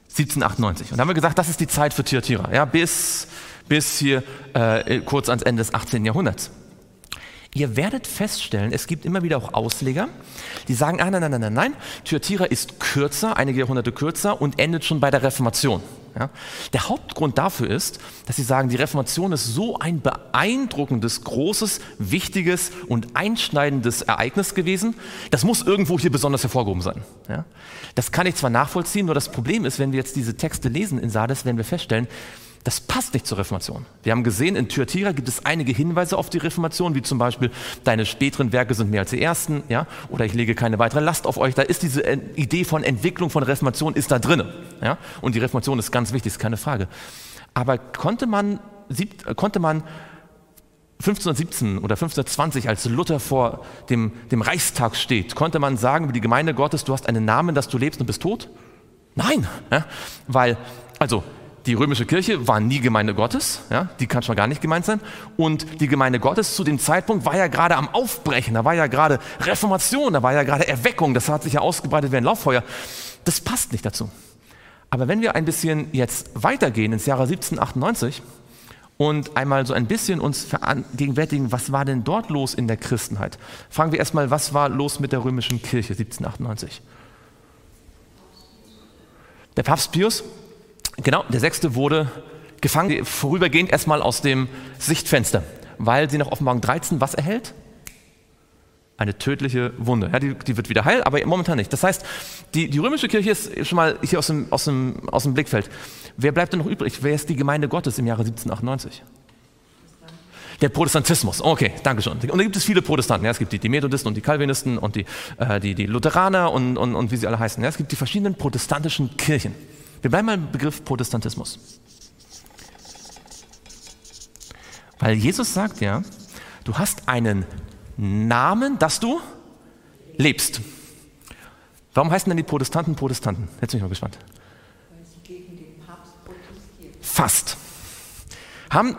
1798. Und da haben wir gesagt, das ist die Zeit für Thyatira, ja, bis, bis hier äh, kurz ans Ende des 18. Jahrhunderts. Ihr werdet feststellen, es gibt immer wieder auch Ausleger, die sagen, ah, nein, nein, nein, nein, nein, Thyatira ist kürzer, einige Jahrhunderte kürzer und endet schon bei der Reformation. Ja? Der Hauptgrund dafür ist, dass sie sagen, die Reformation ist so ein beeindruckendes, großes, wichtiges und einschneidendes Ereignis gewesen, das muss irgendwo hier besonders hervorgehoben sein. Ja? Das kann ich zwar nachvollziehen, nur das Problem ist, wenn wir jetzt diese Texte lesen in Sardes, werden wir feststellen, das passt nicht zur Reformation. Wir haben gesehen, in Thyatira gibt es einige Hinweise auf die Reformation, wie zum Beispiel, deine späteren Werke sind mehr als die ersten, ja, oder ich lege keine weitere Last auf euch. Da ist diese Idee von Entwicklung von Reformation ist da drin, ja, und die Reformation ist ganz wichtig, ist keine Frage. Aber konnte man, konnte man 1517 oder 1520, als Luther vor dem, dem Reichstag steht, konnte man sagen über die Gemeinde Gottes, du hast einen Namen, dass du lebst und bist tot? Nein, ja, weil, also die römische Kirche war nie Gemeinde Gottes, ja, die kann schon gar nicht gemeint sein. Und die Gemeinde Gottes zu dem Zeitpunkt war ja gerade am Aufbrechen, da war ja gerade Reformation, da war ja gerade Erweckung, das hat sich ja ausgebreitet wie ein Lauffeuer. Das passt nicht dazu. Aber wenn wir ein bisschen jetzt weitergehen ins Jahre 1798 und einmal so ein bisschen uns vergegenwärtigen, was war denn dort los in der Christenheit? Fragen wir erstmal, was war los mit der römischen Kirche 1798? Der Papst Pius Genau, der sechste wurde gefangen, vorübergehend erstmal aus dem Sichtfenster, weil sie nach Offenbarung 13 was erhält? Eine tödliche Wunde. Ja, die, die, wird wieder heil, aber momentan nicht. Das heißt, die, die römische Kirche ist schon mal hier aus dem, aus, dem, aus dem Blickfeld. Wer bleibt denn noch übrig? Wer ist die Gemeinde Gottes im Jahre 1798? Der Protestantismus, okay, danke schon. Und da gibt es viele Protestanten. Ja, es gibt die, die Methodisten und die Calvinisten und die, äh, die, die Lutheraner und, und, und wie sie alle heißen. Ja, es gibt die verschiedenen protestantischen Kirchen. Wir bleiben mal im Begriff Protestantismus. Weil Jesus sagt ja, du hast einen Namen, dass du lebst. Warum heißen denn die Protestanten Protestanten? Jetzt bin ich mal gespannt. Weil sie gegen den Papst protestieren. Fast. Haben,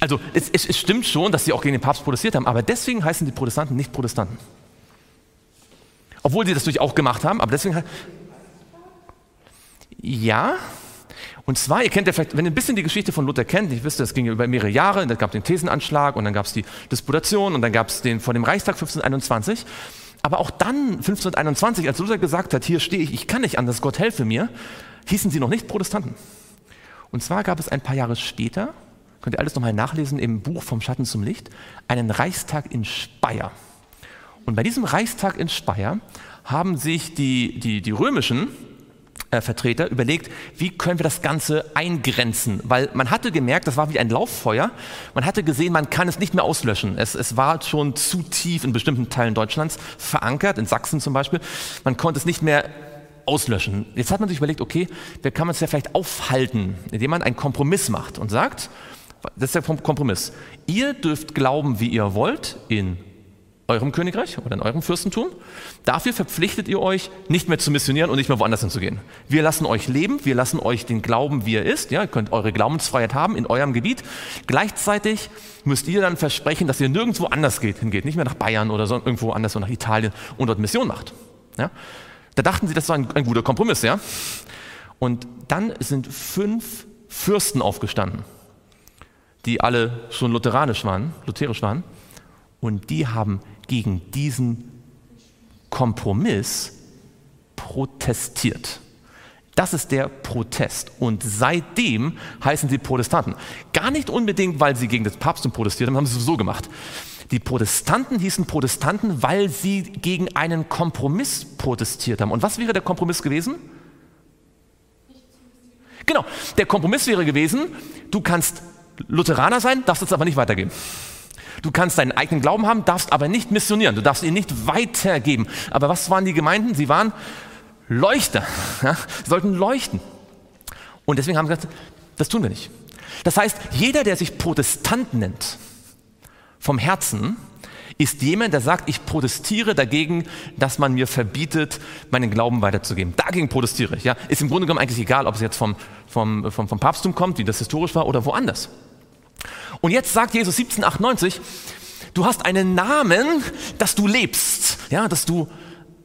also es, es, es, stimmt schon, dass sie auch gegen den Papst protestiert haben, aber deswegen heißen die Protestanten nicht Protestanten. Obwohl sie das natürlich auch gemacht haben, aber deswegen ja, und zwar, ihr kennt ja vielleicht, wenn ihr ein bisschen die Geschichte von Luther kennt, ich wüsste, es ging über mehrere Jahre, dann gab es den Thesenanschlag und dann gab es die Disputation und dann gab es den vor dem Reichstag 1521. Aber auch dann, 1521, als Luther gesagt hat, hier stehe ich, ich kann nicht anders, Gott helfe mir, hießen sie noch nicht Protestanten. Und zwar gab es ein paar Jahre später, könnt ihr alles nochmal nachlesen im Buch Vom Schatten zum Licht, einen Reichstag in Speyer. Und bei diesem Reichstag in Speyer haben sich die, die, die römischen äh, Vertreter überlegt, wie können wir das Ganze eingrenzen, weil man hatte gemerkt, das war wie ein Lauffeuer, man hatte gesehen, man kann es nicht mehr auslöschen. Es, es war schon zu tief in bestimmten Teilen Deutschlands verankert, in Sachsen zum Beispiel, man konnte es nicht mehr auslöschen. Jetzt hat man sich überlegt, okay, wie kann man es ja vielleicht aufhalten, indem man einen Kompromiss macht und sagt, das ist der Kompromiss, ihr dürft glauben, wie ihr wollt, in eurem Königreich oder in eurem Fürstentum. Dafür verpflichtet ihr euch, nicht mehr zu missionieren und nicht mehr woanders hinzugehen. Wir lassen euch leben, wir lassen euch den Glauben, wie er ist. Ja, ihr könnt eure Glaubensfreiheit haben in eurem Gebiet. Gleichzeitig müsst ihr dann versprechen, dass ihr nirgendwo anders geht, hingeht, nicht mehr nach Bayern oder so, irgendwo anders, so nach Italien und dort Mission macht. Ja? Da dachten sie, das war ein, ein guter Kompromiss. Ja? Und dann sind fünf Fürsten aufgestanden, die alle schon lutheranisch waren, lutherisch waren. Und die haben gegen diesen Kompromiss protestiert. Das ist der Protest. Und seitdem heißen sie Protestanten. Gar nicht unbedingt, weil sie gegen das Papsttum protestiert haben, haben sie so gemacht. Die Protestanten hießen Protestanten, weil sie gegen einen Kompromiss protestiert haben. Und was wäre der Kompromiss gewesen? Genau, der Kompromiss wäre gewesen, du kannst Lutheraner sein, darfst es aber nicht weitergeben. Du kannst deinen eigenen Glauben haben, darfst aber nicht missionieren, du darfst ihn nicht weitergeben. Aber was waren die Gemeinden? Sie waren Leuchter, <laughs> ja? Sie sollten leuchten. Und deswegen haben sie gesagt, das tun wir nicht. Das heißt, jeder, der sich Protestant nennt, vom Herzen, ist jemand, der sagt, ich protestiere dagegen, dass man mir verbietet, meinen Glauben weiterzugeben. Dagegen protestiere ich. Ja? Ist im Grunde genommen eigentlich egal, ob es jetzt vom, vom, vom, vom Papsttum kommt, wie das historisch war, oder woanders. Und jetzt sagt Jesus 1798, du hast einen Namen, dass du lebst, ja, dass du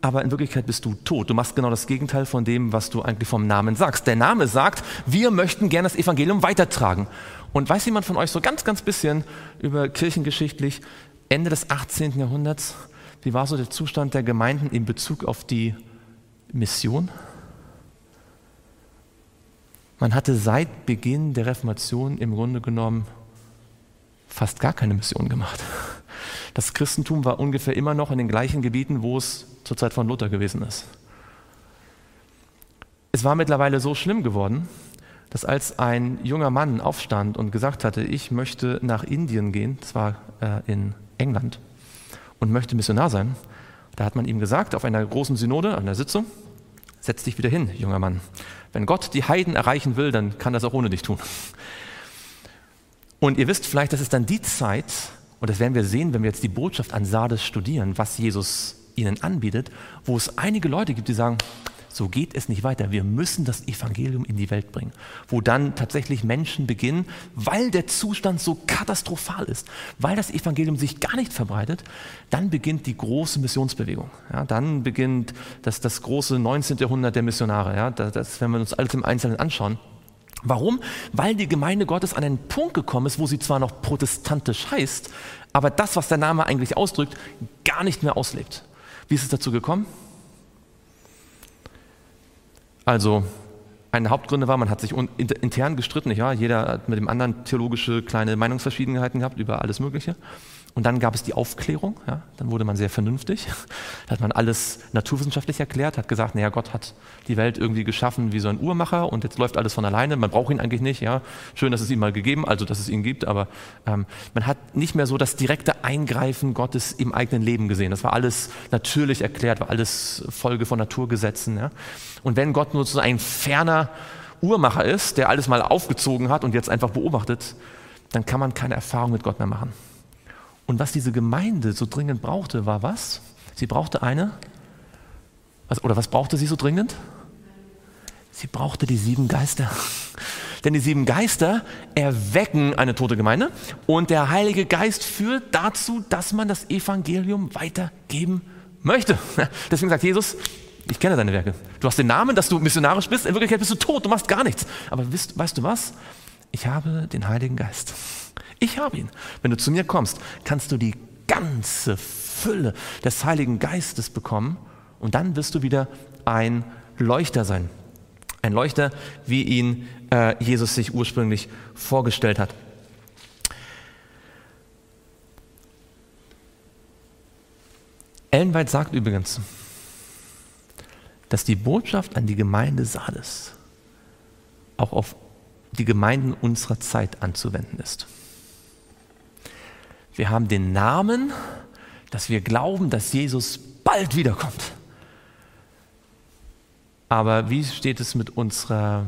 aber in Wirklichkeit bist du tot. Du machst genau das Gegenteil von dem, was du eigentlich vom Namen sagst. Der Name sagt, wir möchten gerne das Evangelium weitertragen. Und weiß jemand von euch so ganz, ganz bisschen über kirchengeschichtlich, Ende des 18. Jahrhunderts, wie war so der Zustand der Gemeinden in Bezug auf die Mission? Man hatte seit Beginn der Reformation im Grunde genommen fast gar keine Mission gemacht. Das Christentum war ungefähr immer noch in den gleichen Gebieten, wo es zur Zeit von Luther gewesen ist. Es war mittlerweile so schlimm geworden, dass als ein junger Mann aufstand und gesagt hatte, ich möchte nach Indien gehen, das war äh, in England, und möchte Missionar sein, da hat man ihm gesagt, auf einer großen Synode, an der Sitzung, setz dich wieder hin, junger Mann. Wenn Gott die Heiden erreichen will, dann kann es auch ohne dich tun. Und ihr wisst vielleicht, das ist dann die Zeit, und das werden wir sehen, wenn wir jetzt die Botschaft an Sardes studieren, was Jesus ihnen anbietet, wo es einige Leute gibt, die sagen, so geht es nicht weiter. Wir müssen das Evangelium in die Welt bringen. Wo dann tatsächlich Menschen beginnen, weil der Zustand so katastrophal ist, weil das Evangelium sich gar nicht verbreitet, dann beginnt die große Missionsbewegung. Ja, dann beginnt das, das große 19. Jahrhundert der Missionare. Ja, das, das, wenn wir uns alles im Einzelnen anschauen. Warum? Weil die Gemeinde Gottes an einen Punkt gekommen ist, wo sie zwar noch protestantisch heißt, aber das, was der Name eigentlich ausdrückt, gar nicht mehr auslebt. Wie ist es dazu gekommen? Also, eine Hauptgründe war, man hat sich intern gestritten, ja, jeder hat mit dem anderen theologische kleine Meinungsverschiedenheiten gehabt über alles Mögliche. Und dann gab es die Aufklärung, ja, dann wurde man sehr vernünftig. Da hat man alles naturwissenschaftlich erklärt, hat gesagt, naja, Gott hat die Welt irgendwie geschaffen wie so ein Uhrmacher und jetzt läuft alles von alleine, man braucht ihn eigentlich nicht. Ja. Schön, dass es ihn mal gegeben, also dass es ihn gibt, aber ähm, man hat nicht mehr so das direkte Eingreifen Gottes im eigenen Leben gesehen. Das war alles natürlich erklärt, war alles Folge von Naturgesetzen. Ja. Und wenn Gott nur so ein ferner Uhrmacher ist, der alles mal aufgezogen hat und jetzt einfach beobachtet, dann kann man keine Erfahrung mit Gott mehr machen. Und was diese Gemeinde so dringend brauchte, war was? Sie brauchte eine, was, oder was brauchte sie so dringend? Sie brauchte die sieben Geister. <laughs> Denn die sieben Geister erwecken eine tote Gemeinde und der Heilige Geist führt dazu, dass man das Evangelium weitergeben möchte. <laughs> Deswegen sagt Jesus, ich kenne deine Werke. Du hast den Namen, dass du missionarisch bist, in Wirklichkeit bist du tot, du machst gar nichts. Aber weißt, weißt du was? Ich habe den Heiligen Geist. Ich habe ihn. Wenn du zu mir kommst, kannst du die ganze Fülle des Heiligen Geistes bekommen und dann wirst du wieder ein Leuchter sein. Ein Leuchter, wie ihn äh, Jesus sich ursprünglich vorgestellt hat. Ellen sagt übrigens, dass die Botschaft an die Gemeinde Sardes auch auf die Gemeinden unserer Zeit anzuwenden ist. Wir haben den Namen, dass wir glauben, dass Jesus bald wiederkommt. Aber wie steht es mit unserer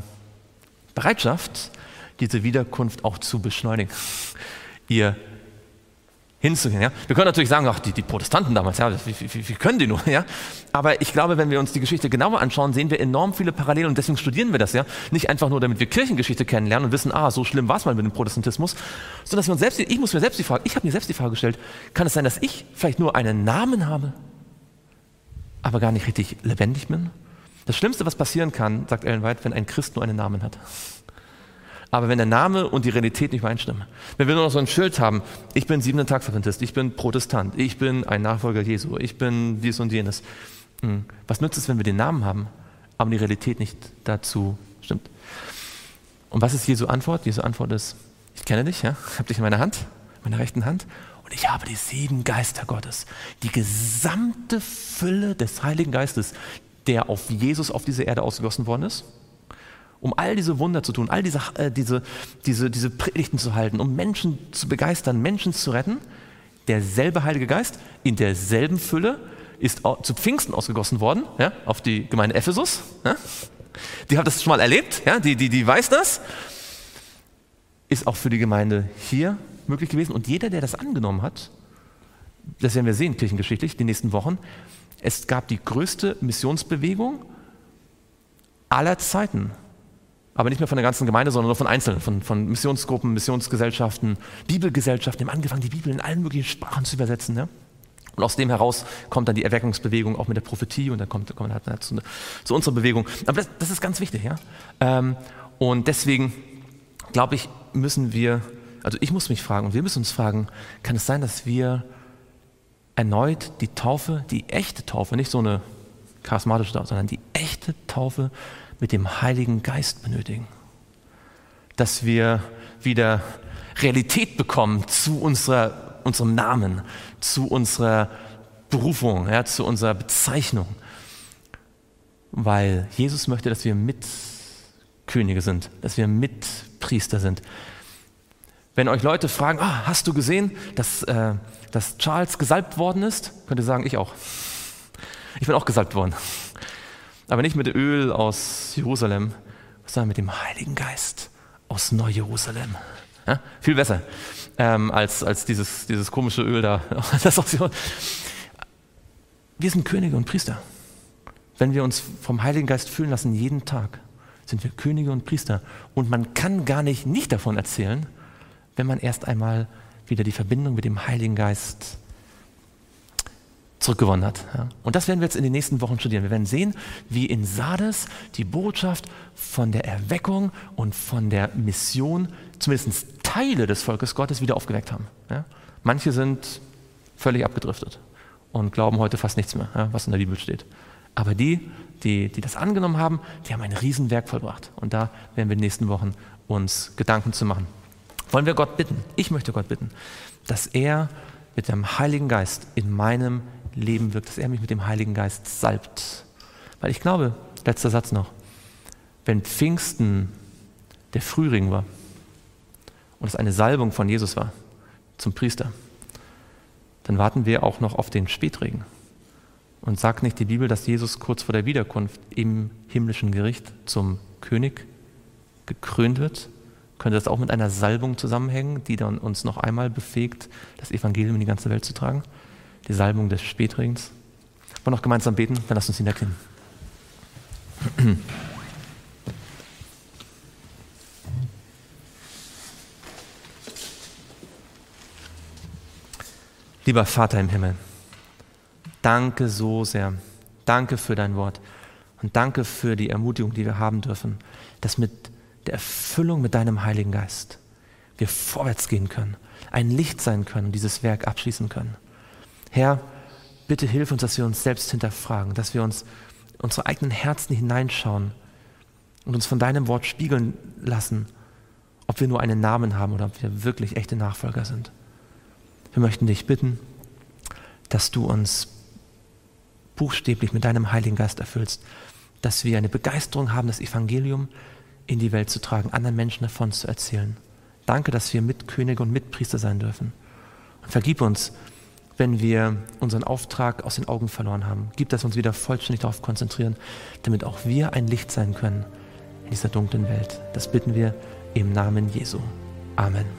Bereitschaft, diese Wiederkunft auch zu beschleunigen? Ihr hinzugehen. Ja? Wir können natürlich sagen, ach, die, die Protestanten damals, ja, wie, wie, wie, können die nur? <laughs> Ja? Aber ich glaube, wenn wir uns die Geschichte genauer anschauen, sehen wir enorm viele Parallelen und deswegen studieren wir das ja. Nicht einfach nur, damit wir Kirchengeschichte kennenlernen und wissen, ah, so schlimm war es mal mit dem Protestantismus, sondern dass wir uns selbst, ich muss mir selbst die Frage, ich habe mir selbst die Frage gestellt, kann es sein, dass ich vielleicht nur einen Namen habe, aber gar nicht richtig lebendig bin? Das Schlimmste, was passieren kann, sagt Ellen White, wenn ein Christ nur einen Namen hat. Aber wenn der Name und die Realität nicht übereinstimmen, wenn wir nur noch so ein Schild haben, ich bin siebenten Tagsadventist, ich bin Protestant, ich bin ein Nachfolger Jesu, ich bin dies und jenes. Hm. Was nützt es, wenn wir den Namen haben, aber die Realität nicht dazu stimmt? Und was ist Jesu Antwort? Jesu Antwort ist, ich kenne dich, ja, ich habe dich in meiner Hand, meiner rechten Hand, und ich habe die sieben Geister Gottes, die gesamte Fülle des Heiligen Geistes, der auf Jesus auf diese Erde ausgegossen worden ist um all diese Wunder zu tun, all diese, äh, diese, diese, diese Predigten zu halten, um Menschen zu begeistern, Menschen zu retten, derselbe Heilige Geist in derselben Fülle ist zu Pfingsten ausgegossen worden, ja, auf die Gemeinde Ephesus. Ja. Die hat das schon mal erlebt, ja, die, die, die weiß das. Ist auch für die Gemeinde hier möglich gewesen. Und jeder, der das angenommen hat, das werden wir sehen kirchengeschichtlich, die nächsten Wochen, es gab die größte Missionsbewegung aller Zeiten. Aber nicht mehr von der ganzen Gemeinde, sondern nur von Einzelnen, von, von Missionsgruppen, Missionsgesellschaften, Bibelgesellschaften, die haben angefangen, die Bibel in allen möglichen Sprachen zu übersetzen. Ja? Und aus dem heraus kommt dann die Erweckungsbewegung auch mit der Prophetie und dann kommt, kommt halt zu, zu, unserer Bewegung. Aber das, das ist ganz wichtig. Ja? Ähm, und deswegen glaube ich, müssen wir, also ich muss mich fragen und wir müssen uns fragen, kann es sein, dass wir erneut die Taufe, die echte Taufe, nicht so eine charismatische Taufe, sondern die echte Taufe mit dem Heiligen Geist benötigen. Dass wir wieder Realität bekommen zu unserer, unserem Namen, zu unserer Berufung, ja, zu unserer Bezeichnung. Weil Jesus möchte, dass wir Mitkönige sind, dass wir Mitpriester sind. Wenn euch Leute fragen, ah, hast du gesehen, dass, äh, dass Charles gesalbt worden ist, könnt ihr sagen, ich auch. Ich bin auch gesalbt worden. Aber nicht mit Öl aus Jerusalem, sondern mit dem Heiligen Geist aus Neu-Jerusalem. Ja? Viel besser ähm, als, als dieses, dieses komische Öl da. <laughs> wir sind Könige und Priester. Wenn wir uns vom Heiligen Geist fühlen lassen, jeden Tag, sind wir Könige und Priester. Und man kann gar nicht nicht davon erzählen, wenn man erst einmal wieder die Verbindung mit dem Heiligen Geist zurückgewonnen hat. Und das werden wir jetzt in den nächsten Wochen studieren. Wir werden sehen, wie in Sardes die Botschaft von der Erweckung und von der Mission zumindest Teile des Volkes Gottes wieder aufgeweckt haben. Manche sind völlig abgedriftet und glauben heute fast nichts mehr, was in der Bibel steht. Aber die, die, die das angenommen haben, die haben ein Riesenwerk vollbracht. Und da werden wir in den nächsten Wochen uns Gedanken zu machen. Wollen wir Gott bitten? Ich möchte Gott bitten, dass er mit dem Heiligen Geist in meinem Leben wirkt, dass er mich mit dem Heiligen Geist salbt. Weil ich glaube, letzter Satz noch, wenn Pfingsten der Frühling war und es eine Salbung von Jesus war zum Priester, dann warten wir auch noch auf den Spätregen. Und sagt nicht die Bibel, dass Jesus kurz vor der Wiederkunft im himmlischen Gericht zum König gekrönt wird? Könnte das auch mit einer Salbung zusammenhängen, die dann uns noch einmal befähigt, das Evangelium in die ganze Welt zu tragen? Die Salbung des Spätregens. Wollen wir noch gemeinsam beten? Dann lasst uns niederknien. <clears throat> Lieber Vater im Himmel, danke so sehr. Danke für dein Wort und danke für die Ermutigung, die wir haben dürfen, dass mit der Erfüllung mit deinem Heiligen Geist wir vorwärts gehen können, ein Licht sein können und dieses Werk abschließen können. Herr, bitte hilf uns, dass wir uns selbst hinterfragen, dass wir uns unsere eigenen Herzen hineinschauen und uns von deinem Wort spiegeln lassen, ob wir nur einen Namen haben oder ob wir wirklich echte Nachfolger sind. Wir möchten dich bitten, dass du uns buchstäblich mit deinem Heiligen Geist erfüllst, dass wir eine Begeisterung haben, das Evangelium in die Welt zu tragen, anderen Menschen davon zu erzählen. Danke, dass wir Mitkönige und Mitpriester sein dürfen. Und vergib uns, wenn wir unseren Auftrag aus den Augen verloren haben. Gib, dass wir uns wieder vollständig darauf konzentrieren, damit auch wir ein Licht sein können in dieser dunklen Welt. Das bitten wir im Namen Jesu. Amen.